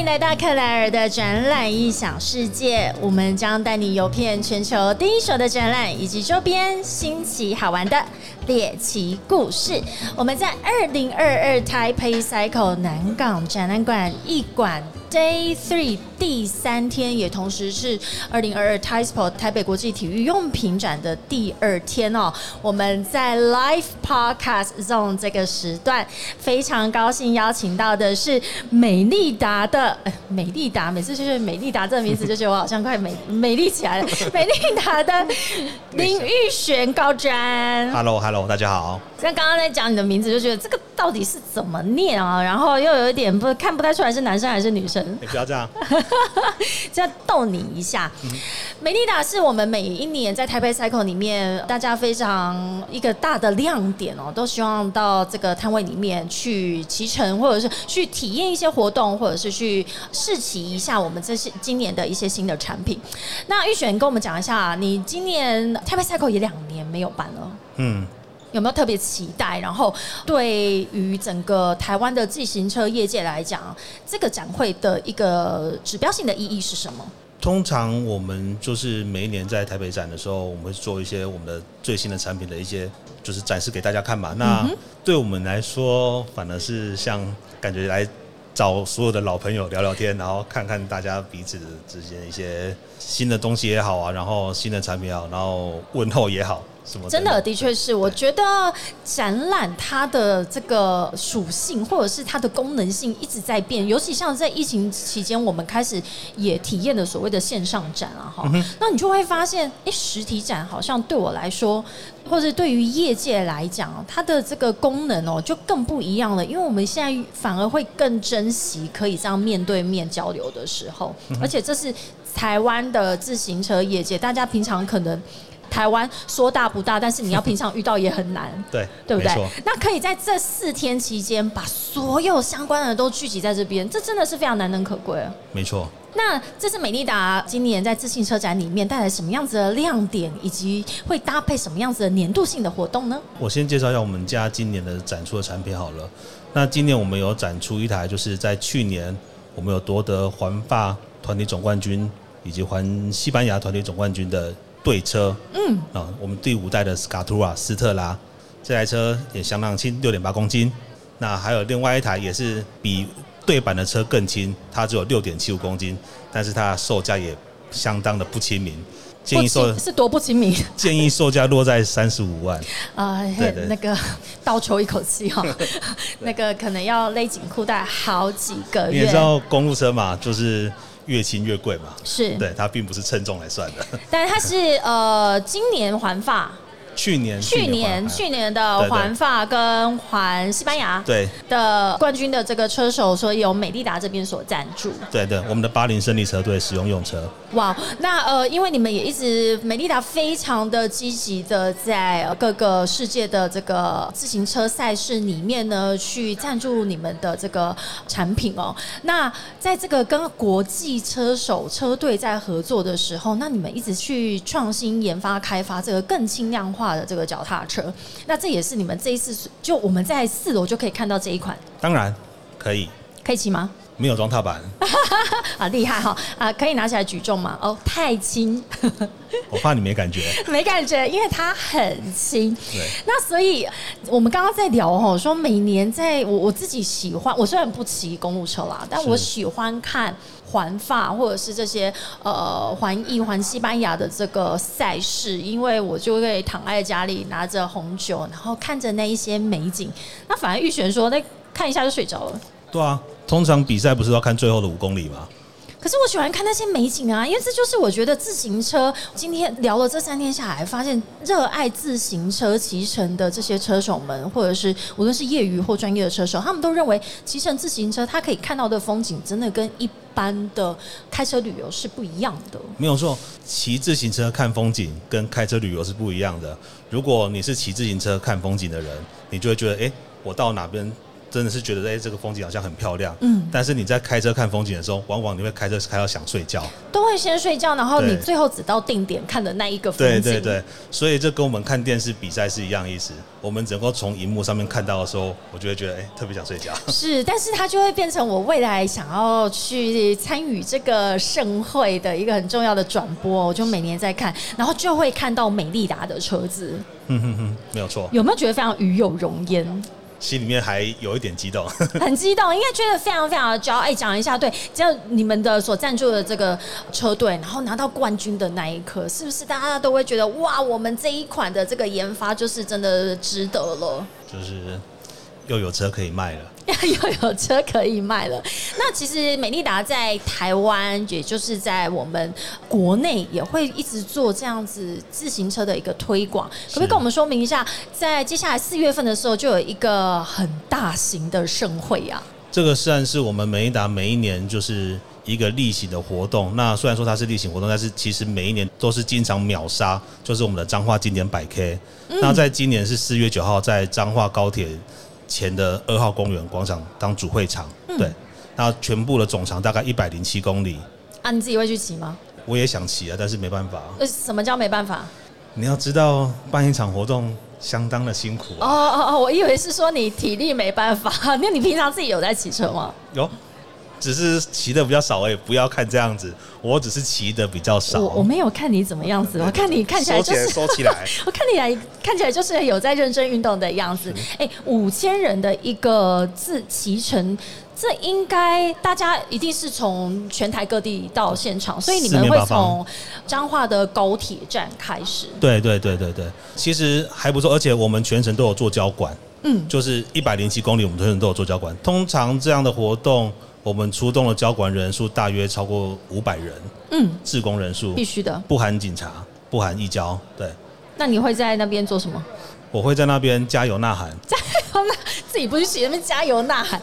迎来到克莱尔的展览异想世界，我们将带你游遍全球第一手的展览以及周边新奇好玩的猎奇故事。我们在二零二二台北 Cycle 南港展览馆一馆 Day Three 第三天，也同时是二零二二 Taipei 台北国际体育用品展的第二天哦。我们在 Live Podcast Zone 这个时段，非常高兴邀请到的是美丽达的、呃美丽达，每次就是美丽达这个名字，就觉得我好像快美 美丽起来了。美丽达的 林玉璇高瞻，Hello，Hello，大家好。那刚刚在讲你的名字，就觉得这个到底是怎么念啊？然后又有一点不看不太出来是男生还是女生，你不要这样，这样逗你一下。美丽达是我们每一年在台北 Cycle 里面大家非常一个大的亮点哦，都希望到这个摊位里面去骑乘，或者是去体验一些活动，或者是去试骑一下我们这些今年的一些新的产品。那玉璇跟我们讲一下，你今年台北 Cycle 也两年没有办了。嗯，有没有特别期待？然后对于整个台湾的自行车业界来讲，这个展会的一个指标性的意义是什么？通常我们就是每一年在台北展的时候，我们会做一些我们的最新的产品的一些就是展示给大家看嘛。那对我们来说，反而是像感觉来找所有的老朋友聊聊天，然后看看大家彼此之间一些新的东西也好啊，然后新的产品也好，然后问候也好，什么真的，的确是，我觉得展览它的这个属性或者是它的功能性一直在变，尤其像在疫情期间，我们开始也体验了所谓的线上展啊，哈，那你就会发现，哎，实体展好像对我来说，或者对于业界来讲，它的这个功能哦就更不一样了，因为我们现在反而会更珍惜可以这样面对面交流的时候，而且这是台湾的自行车业界，大家平常可能。台湾说大不大，但是你要平常遇到也很难，对对不对？那可以在这四天期间把所有相关的都聚集在这边，这真的是非常难能可贵啊。没错。那这是美利达今年在自信车展里面带来什么样子的亮点，以及会搭配什么样子的年度性的活动呢？我先介绍一下我们家今年的展出的产品好了。那今年我们有展出一台，就是在去年我们有夺得环法团体总冠军以及环西班牙团体总冠军的对车。嗯，啊，我们第五代的斯卡图拉斯特拉这台车也相当轻，六点八公斤。那还有另外一台也是比对版的车更轻，它只有六点七五公斤，但是它的售价也相当的不亲民，建议售亲是多不亲民 建议售价落在三十五万。啊、那个倒抽一口气哈、那个可能要勒紧裤带好几个月你知。道公路车嘛，就是越轻越贵嘛。是，对，它并不是称重来算的。但它是呃，今年环法，去年去年去年的环法跟环西班牙对。的冠军的这个车手，所以由美利达这边所赞助。对对，我们的巴林胜利车队使用用车，哇，那呃，因为你们也一直美利达非常的积极的在呃各个世界的这个自行车赛事里面呢，去赞助你们的这个产品哦。那在这个跟国际车手车队在合作的时候，那你们一直去创新研发开发这个更轻量化的这个脚踏车，那这也是你们这一次就我们在四楼就可以看到这一款，当然可以，可以骑吗？没有装踏板，啊，厉害哈！啊，可以拿起来举重吗？哦，太轻。我怕你没感觉。没感觉，因为它很轻。对，那所以我们刚刚在聊哦，说每年在我我自己喜欢，我虽然不骑公路车啦，但我喜欢看环法或者是这些呃环意环西班牙的这个赛事，因为我就会躺在家里拿着红酒，然后看着那一些美景。那反而玉璇说，那看一下就睡着了。对啊，通常比赛不是要看最后的五公里吗？可是我喜欢看那些美景啊，因为这就是我觉得自行车。今天聊了这三天下来，发现热爱自行车骑乘的这些车手们，或者是无论是业余或专业的车手，他们都认为骑乘自行车，他可以看到的风景真的跟一般的开车旅游是不一样的。没有错，骑自行车看风景跟开车旅游是不一样的。如果你是骑自行车看风景的人，你就会觉得，哎、我到哪边真的是觉得哎、这个风景好像很漂亮，嗯，但是你在开车看风景的时候，往往你会开车开到想睡觉，都会先睡觉，然后你最后只到定点看的那一个风景。对对对，所以这跟我们看电视比赛是一样意思。我们能够从荧幕上面看到的时候，我就会觉得哎、特别想睡觉。是，但是它就会变成我未来想要去参与这个盛会的一个很重要的转播，我就每年在看，然后就会看到美利达的车子，嗯哼哼，没有错，有没有觉得非常与有荣焉？心里面还有一点激动。很激动，应该觉得非常非常的骄傲。哎，讲一下，对，只要你们的所赞助的这个车队，然后拿到冠军的那一刻，是不是大家都会觉得哇，我们这一款的这个研发就是真的值得了？就是又有车可以卖了。又有车可以卖了。那其实美利达在台湾，也就是在我们国内，也会一直做这样子自行车的一个推广。可不可以跟我们说明一下，在接下来四月份的时候，就有一个很大型的盛会啊？这个算是我们美利达每一年就是一个例行的活动。那虽然说它是例行活动，但是其实每一年都是经常秒杀，就是我们的彰化经典百 K。那在今年是四月九号，在彰化高铁前的二号公园广场当主会场。对，那全部的总长大概一百零七公里。啊，你自己会去骑吗？我也想骑啊，但是没办法。呃，什么叫没办法？你要知道，办一场活动相当的辛苦哦啊。哦哦，我以为是说你体力没办法。那你平常自己有在骑车吗？有，只是骑的比较少而已。不要看这样子，我只是骑的比较少。我我没有看你怎么样子，我看你看起来就是收起来。我看你来看起来就是有在认真运动的样子。哎、五千人的一个自骑程，这应该大家一定是从全台各地到现场，所以你们会从彰化的高铁站开始。对对对对对，其实还不错，而且我们全程都有做交管，嗯，就是一百零七公里，我们全程都有做交管。通常这样的活动，我们出动的交管人数大约超过五百人，嗯，志工人数必须的。不含警察，不含义交。对，那你会在那边做什么？我会在那边加油呐喊。加油呐自己不去骑那边加油呐喊，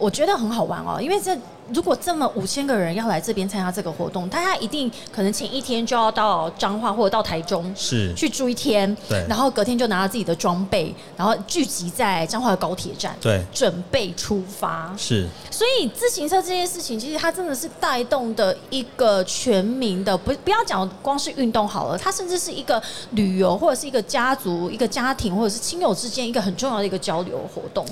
我觉得很好玩哦。因为这如果这么五千个人要来这边参加这个活动，大家一定可能前一天就要到彰化或者到台中是去住一天，对然后隔天就拿着自己的装备，然后聚集在彰化的高铁站，对准备出发。是，所以自行车这件事情，其实它真的是带动的一个全民的，不不要讲光是运动好了，它甚至是一个旅游或者是一个家族、一个家庭或者是亲友之间一个很重要的一个交流活动。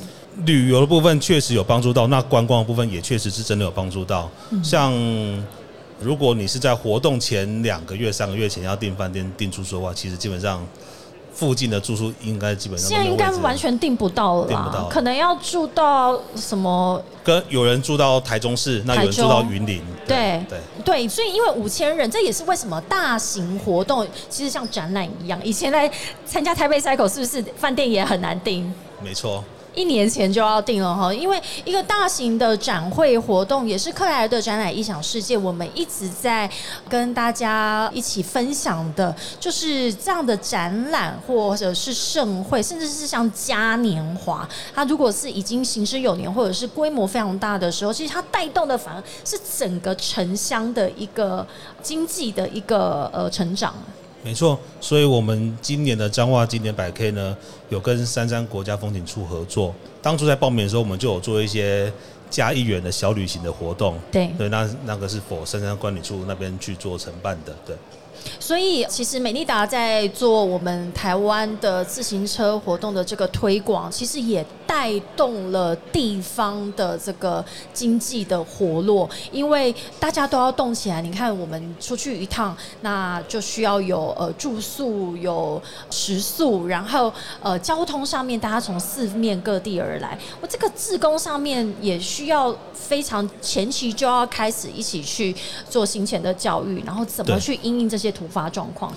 旅游的部分确实有帮助到，那观光的部分也确实是真的有帮助到。嗯像如果你是在活动前两个月、三个月前要订饭店、订住宿的话，其实基本上附近的住宿应该基本上都现在应该完全订不到了啦订不到，可能要住到什么？跟有人住到台中市，那有人住到云林，对对，对，所以因为五千人，这也是为什么大型活动其实像展览一样，以前来参加台北 cycle 是不是饭店也很难订？没错。一年前就要定了哈，因为一个大型的展会活动，也是克莱尔的展览异想世界，我们一直在跟大家一起分享的，就是这样的展览或者是盛会，甚至是像嘉年华，它如果是已经行之有年，或者是规模非常大的时候，其实它带动的反而是整个城乡的一个经济的一个呃成长。没错，所以我们今年的彰化经典百 K 呢，有跟三山国家风景处合作。当初在报名的时候，我们就有做一些加一元的小旅行的活动。对对，那那个是否三山管理处那边去做承办的。对，所以，其实美利达在做我们台湾的自行车活动的这个推广，其实也带动了地方的这个经济的活络，因为大家都要动起来。你看，我们出去一趟，那就需要有呃住宿、有食宿，然后呃交通上面，大家从四面各地而来。我这个自工上面也需要非常前期就要开始一起去做行前的教育，然后怎么去应应这些突发状况。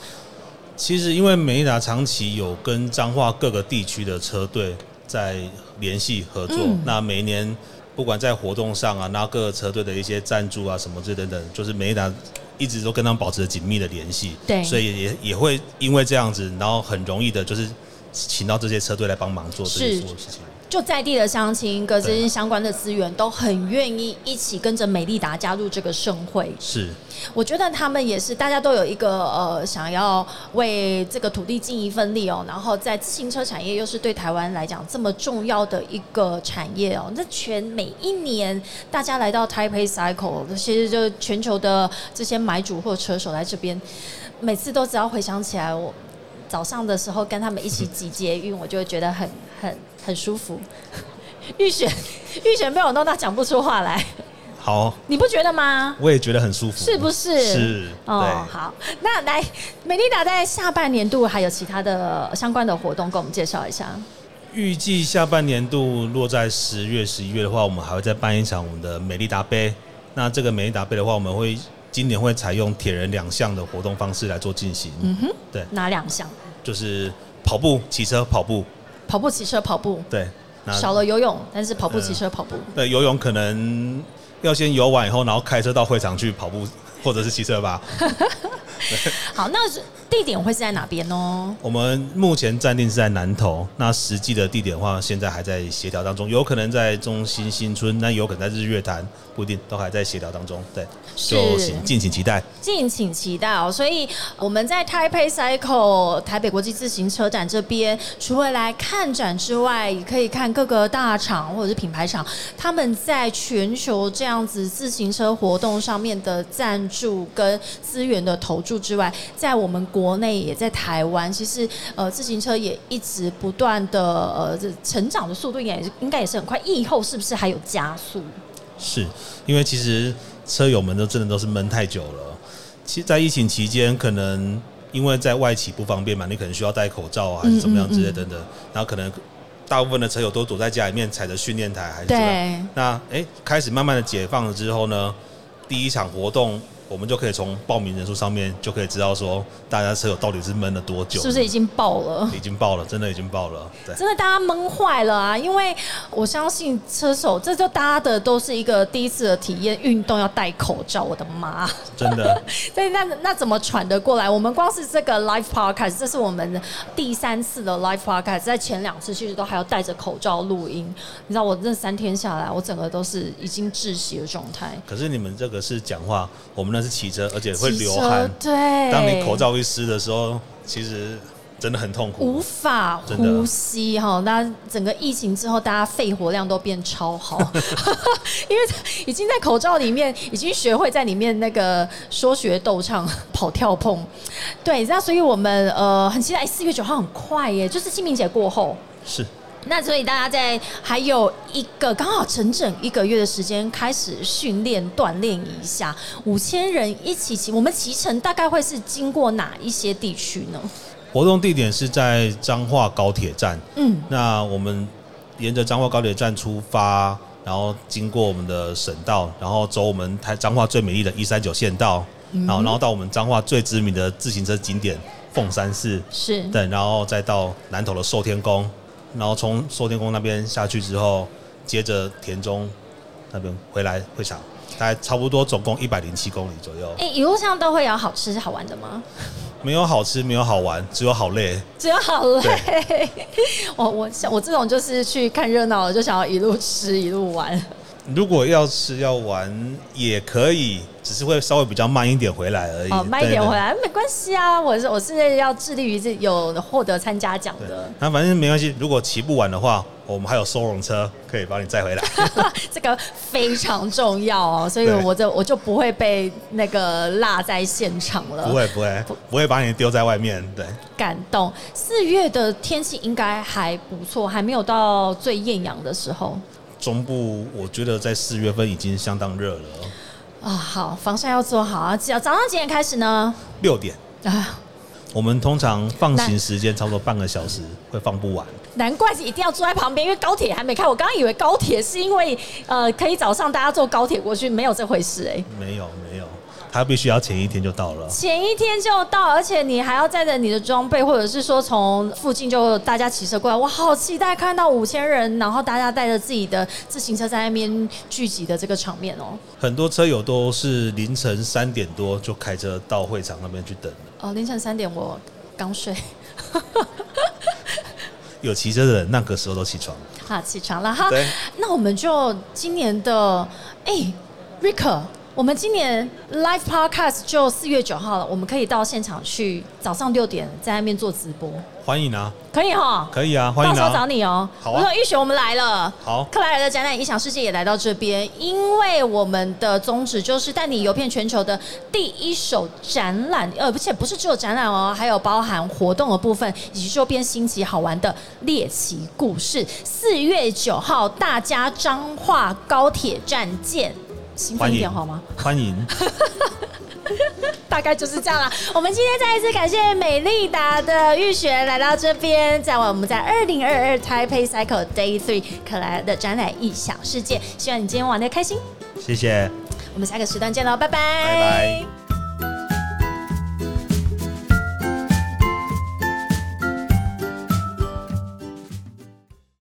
其实因为美利达长期有跟彰化各个地区的车队在联系合作，嗯那每一年不管在活动上啊，那各个车队的一些赞助啊什么这等等，就是美利达一直都跟他们保持着紧密的联系。对所以也也会因为这样子，然后很容易的就是请到这些车队来帮忙做这些是所有事情。就在地的乡亲跟这些相关的资源都很愿意一起跟着美丽达加入这个盛会。是，我觉得他们也是，大家都有一个呃，想要为这个土地尽一份力哦。然后在自行车产业又是对台湾来讲这么重要的一个产业哦。那全每一年大家来到 Taipei Cycle，其实就全球的这些买主或车手来这边，每次都只要回想起来我。早上的时候跟他们一起挤捷运，我就会觉得很很很舒服。预选预选被我弄到讲不出话来，好，你不觉得吗？我也觉得很舒服，是不是？是哦，好，那来美丽达在下半年度还有其他的相关的活动，跟我们介绍一下。预计下半年度落在十月、十一月的话，我们还会再办一场我们的美丽达杯。那这个美丽达杯的话，我们会。今年会采用铁人两项的活动方式来做进行。嗯哼，对，哪两项？就是跑步、骑车、跑步。跑步、骑车、跑步。对，少了游泳，但是跑步、骑车、跑步。对，游泳可能要先游完以后，然后开车到会场去跑步，或者是骑车吧。好，那地点会是在哪边呢？我们目前暂定是在南投，那实际的地点的话，现在还在协调当中，有可能在中心新村，那有可能在日月潭，不一定，都还在协调当中。对，就请敬请期待，敬请期待哦。所以我们在 Taipei Cycle 台北国际自行车展这边，除了来看展之外，也可以看各个大厂或者是品牌厂他们在全球这样子自行车活动上面的赞助跟资源的投注之外，在我们国内也在台湾，其实呃自行车也一直不断的呃这成长的速度也是应该也是很快，疫后是不是还有加速？是因为其实车友们都真的都是闷太久了。其实，在疫情期间，可能因为在外企不方便嘛，你可能需要戴口罩啊，还是怎么样之类等等，然后可能大部分的车友都躲在家里面踩着训练台，还是对。那哎，开始慢慢的解放了之后呢，第一场活动。我们就可以从报名人数上面就可以知道说，大家车友到底是闷了多久？是不是已经爆了？已经爆了，真的已经爆了。对，真的大家闷坏了啊！因为我相信车手，这就大家的都是一个第一次的体验，运动要戴口罩，我的妈！真的。以那那怎么喘得过来？我们光是这个 live podcast，这是我们第三次的 live podcast，在前两次其实都还要戴着口罩录音。你知道我这三天下来，我整个都是已经窒息的状态。可是你们这个是讲话，我们那是骑车，而且会流汗。对，当你口罩一湿的时候，其实真的很痛苦，无法呼吸哈。那整个疫情之后，大家肺活量都变超好，因为已经在口罩里面，已经学会在里面那个说学逗唱、跑跳碰。对，那所以我们呃很期待四月九号很快耶，就是清明节过后是。那所以大家在还有一个刚好整整一个月的时间开始训练锻炼一下，五千人一起骑，我们骑乘大概会是经过哪一些地区呢？活动地点是在彰化高铁站。嗯，那我们沿着彰化高铁站出发，然后经过我们的省道，然后走我们台彰化最美丽的一三九县道，然后然后到我们彰化最知名的自行车景点凤山寺，是，对，然后再到南投的寿天宫。然后从寿天宫那边下去之后，接着田中那边回来会场，大概差不多总共一百零七公里左右。哎，一路上都会有好吃好玩的吗？没有好吃，没有好玩，只有好累。只有好累。我我我这种就是去看热闹的，就想要一路吃一路玩。如果要是要玩也可以，只是会稍微比较慢一点回来而已。哦，慢一点回来没关系啊，我是我是要致力于这有获得参加奖的。那反正没关系，如果骑不完的话，我们还有收容车可以帮你载回来。这个非常重要哦，所以我就我就不会被那个落在现场了。不会不会不会把你丢在外面。对，感动。四月的天气应该还不错，还没有到最艳阳的时候。中部我觉得在四月份已经相当热了啊！好，防晒要做好啊！只要早上几点开始呢？六点啊！我们通常放行时间差不多半个小时，会放不完。难怪是一定要坐在旁边，因为高铁还没开。我刚刚以为高铁是因为呃可以早上大家坐高铁过去，没有这回事哎。没有没有。他必须要前一天就到了，前一天就到，而且你还要载着你的装备，或者是说从附近就大家骑车过来。我好期待看到五千人，然后大家带着自己的自行车在那边聚集的这个场面哦。很多车友都是凌晨三点多就开车到会场那边去等哦，凌晨三点我刚睡。有骑车的人那个时候都起床了。好，起床了哈对。那我们就今年的哎，Rick，我们今年 Live Podcast 就四月九号了，我们可以到现场去，早上六点在那边做直播，欢迎啊，可以哈。可以啊，欢迎到时候找啊。你哦。好啊玉雪，我们来了。好克莱尔的展览影响世界也来到这边，因为我们的宗旨就是带你游遍全球的第一手展览，呃，而且不是只有展览哦，还有包含活动的部分，以及周边新奇好玩的猎奇故事。四月九号，大家彰化高铁站见。兴奋一点好吗？欢迎，大概就是这样了。我们今天再一次感谢美丽达的玉璇来到这边，在我们在二零二二 Taipei Cycle Day Three 可来的展览异想世界，希望你今天玩的开心。谢谢。我们下个时段见喽，拜拜，拜拜。